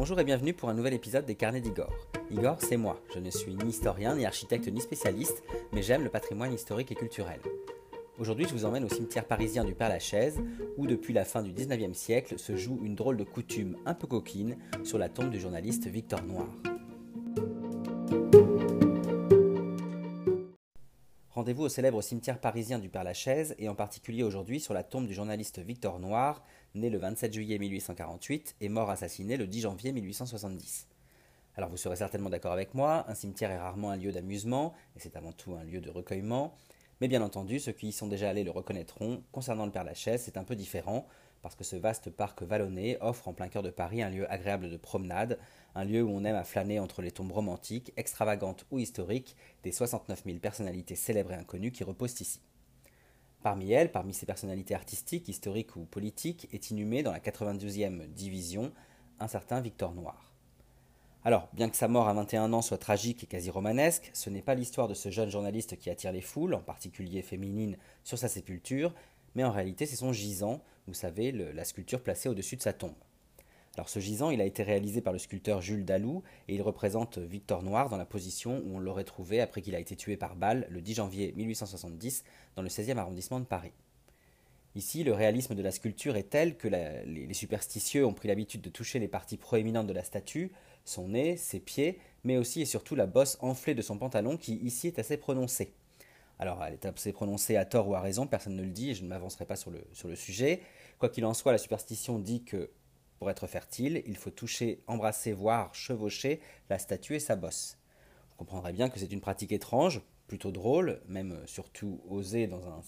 Bonjour et bienvenue pour un nouvel épisode des Carnets d'Igor. Igor, c'est moi. Je ne suis ni historien, ni architecte, ni spécialiste, mais j'aime le patrimoine historique et culturel. Aujourd'hui, je vous emmène au cimetière parisien du Père-Lachaise, où depuis la fin du 19e siècle se joue une drôle de coutume un peu coquine sur la tombe du journaliste Victor Noir. Au célèbre cimetière parisien du Père-Lachaise et en particulier aujourd'hui sur la tombe du journaliste Victor Noir, né le 27 juillet 1848 et mort assassiné le 10 janvier 1870. Alors vous serez certainement d'accord avec moi, un cimetière est rarement un lieu d'amusement, et c'est avant tout un lieu de recueillement, mais bien entendu, ceux qui y sont déjà allés le reconnaîtront, concernant le Père-Lachaise, c'est un peu différent, parce que ce vaste parc vallonné offre en plein cœur de Paris un lieu agréable de promenade, un lieu où on aime à flâner entre les tombes romantiques, extravagantes ou historiques des 69 000 personnalités célèbres et inconnues qui reposent ici. Parmi elles, parmi ces personnalités artistiques, historiques ou politiques, est inhumé dans la 92e division un certain Victor Noir. Alors, bien que sa mort à 21 ans soit tragique et quasi romanesque, ce n'est pas l'histoire de ce jeune journaliste qui attire les foules, en particulier féminines, sur sa sépulture, mais en réalité c'est son gisant, vous savez, la sculpture placée au-dessus de sa tombe. Alors ce gisant, il a été réalisé par le sculpteur Jules Dalou et il représente Victor Noir dans la position où on l'aurait trouvé après qu'il a été tué par balle le 10 janvier 1870 dans le 16e arrondissement de Paris. Ici, le réalisme de la sculpture est tel que les, superstitieux ont pris l'habitude de toucher les parties proéminentes de la statue, son nez, ses pieds, mais aussi et surtout la bosse enflée de son pantalon qui ici est assez prononcée. Alors, elle est assez prononcée à tort ou à raison, personne ne le dit et je ne m'avancerai pas sur le, sur le sujet. Quoi qu'il en soit, la superstition dit que pour être fertile, il faut toucher, embrasser, voire chevaucher la statue et sa bosse. Vous comprendrez bien que c'est une pratique étrange, plutôt drôle, même euh, surtout osée dans un...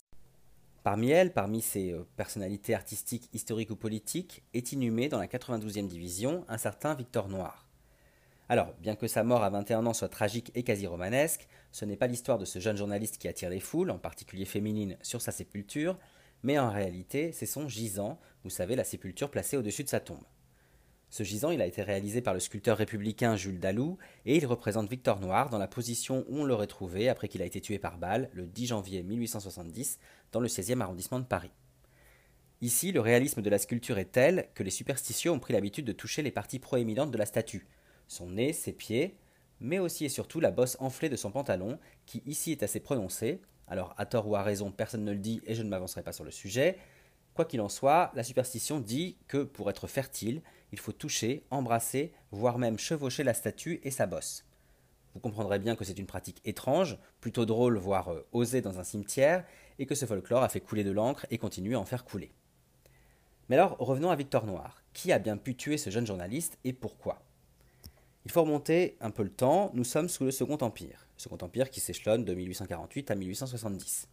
Parmi elles, parmi ces euh, personnalités artistiques, historiques ou politiques, est inhumé dans la 92e division un certain Victor Noir. Alors, bien que sa mort à 21 ans soit tragique et quasi romanesque, ce n'est pas l'histoire de ce jeune journaliste qui attire les foules, en particulier féminines, sur sa sépulture, mais en réalité, c'est son gisant, vous savez, la sépulture placée au-dessus de sa tombe. Ce gisant, il a été réalisé par le sculpteur républicain Jules Dalou, et il représente Victor Noir dans la position où on l'aurait trouvé après qu'il a été tué par balle le 10 janvier 1870 dans le 16e arrondissement de Paris. Ici, le réalisme de la sculpture est tel que les superstitieux ont pris l'habitude de toucher les parties proéminentes de la statue, son nez, ses pieds, mais aussi et surtout la bosse enflée de son pantalon, qui ici est assez prononcée, alors, à tort ou à raison, personne ne le dit et je ne m'avancerai pas sur le sujet. Quoi qu'il en soit, la superstition dit que pour être fertile, il faut toucher, embrasser, voire même chevaucher la statue et sa bosse. Vous comprendrez bien que c'est une pratique étrange, plutôt drôle, voire euh, osée dans un cimetière, et que ce folklore a fait couler de l'encre et continue à en faire couler. Mais alors, revenons à Victor Noir. Qui a bien pu tuer ce jeune journaliste et pourquoi? Il faut remonter un peu le temps, nous sommes sous le Second Empire, Second Empire qui s'échelonne de 1848 à 1870.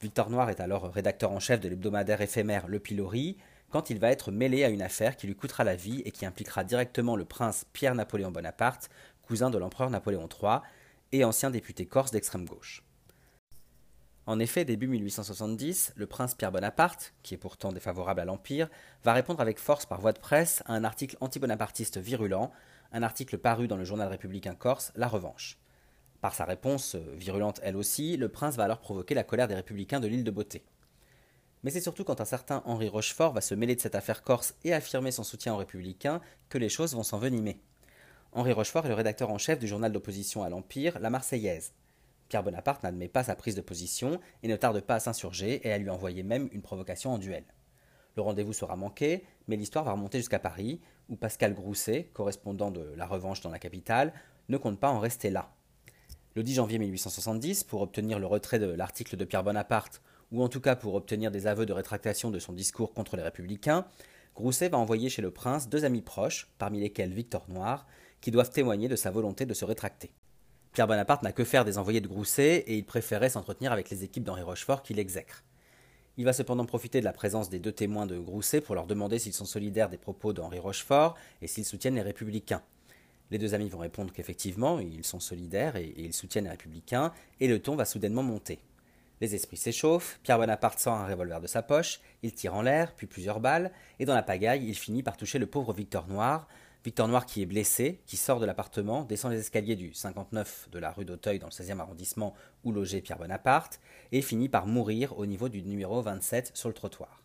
Victor Noir est alors rédacteur en chef de l'hebdomadaire éphémère Le Pilori, quand il va être mêlé à une affaire qui lui coûtera la vie et qui impliquera directement le prince Pierre-Napoléon Bonaparte, cousin de l'empereur Napoléon III et ancien député corse d'extrême gauche. En effet, début 1870, le prince Pierre Bonaparte, qui est pourtant défavorable à l'Empire, va répondre avec force par voie de presse à un article anti-bonapartiste virulent un article paru dans le journal républicain corse, La Revanche. Par sa réponse, euh, virulente elle aussi, le prince va alors provoquer la colère des républicains de l'île de Beauté. Mais c'est surtout quand un certain Henri Rochefort va se mêler de cette affaire corse et affirmer son soutien aux républicains que les choses vont s'envenimer. Henri Rochefort est le rédacteur en chef du journal d'opposition à l'Empire, La Marseillaise. Pierre Bonaparte n'admet pas sa prise de position et ne tarde pas à s'insurger et à lui envoyer même une provocation en duel. Le rendez-vous sera manqué, mais l'histoire va remonter jusqu'à Paris, où Pascal Grousset, correspondant de La Revanche dans la capitale, ne compte pas en rester là. Le 10 janvier 1870, pour obtenir le retrait de l'article de Pierre Bonaparte, ou en tout cas pour obtenir des aveux de rétractation de son discours contre les républicains, Grousset va envoyer chez le prince deux amis proches, parmi lesquels Victor Noir, qui doivent témoigner de sa volonté de se rétracter. Pierre Bonaparte n'a que faire des envoyés de Grousset et il préférait s'entretenir avec les équipes d'Henri Rochefort qui l'exècrent. Il va cependant profiter de la présence des deux témoins de Grousset pour leur demander s'ils sont solidaires des propos d'Henri Rochefort et s'ils soutiennent les républicains. Les deux amis vont répondre qu'effectivement, ils sont solidaires et, ils soutiennent les républicains, et le ton va soudainement monter. Les esprits s'échauffent, Pierre Bonaparte sort un revolver de sa poche, il tire en l'air, puis plusieurs balles, et dans la pagaille, il finit par toucher le pauvre Victor Noir, Victor Noir qui est blessé, qui sort de l'appartement, descend les escaliers du 59 de la rue d'Auteuil dans le 16e arrondissement où logeait Pierre Bonaparte, et finit par mourir au niveau du numéro 27 sur le trottoir.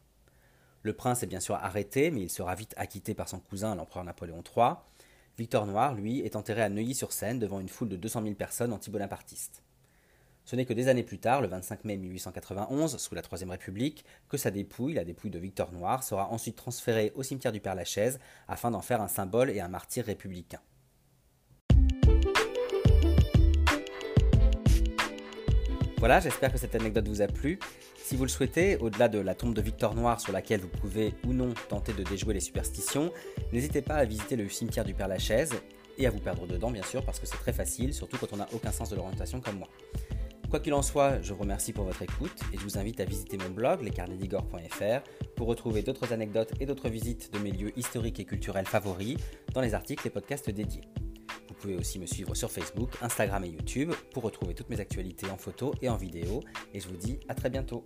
Le prince est bien sûr arrêté, mais il sera vite acquitté par son cousin, l'empereur Napoléon III. Victor Noir, lui, est enterré à Neuilly-sur-Seine devant une foule de 200 000 personnes anti-bonapartistes. Ce n'est que des années plus tard, le 25 mai 1891, sous la Troisième République, que sa dépouille, la dépouille de Victor Noir, sera ensuite transférée au cimetière du Père-Lachaise afin d'en faire un symbole et un martyr républicain. Voilà, j'espère que cette anecdote vous a plu. Si vous le souhaitez, au-delà de la tombe de Victor Noir sur laquelle vous pouvez ou non tenter de déjouer les superstitions, n'hésitez pas à visiter le cimetière du Père-Lachaise et à vous perdre dedans bien sûr parce que c'est très facile, surtout quand on n'a aucun sens de l'orientation comme moi. Quoi qu'il en soit, je vous remercie pour votre écoute et je vous invite à visiter mon blog lescarnedigore.fr pour retrouver d'autres anecdotes et d'autres visites de mes lieux historiques et culturels favoris dans les articles et podcasts dédiés. Vous pouvez aussi me suivre sur Facebook, Instagram et YouTube pour retrouver toutes mes actualités en photo et en vidéo et je vous dis à très bientôt.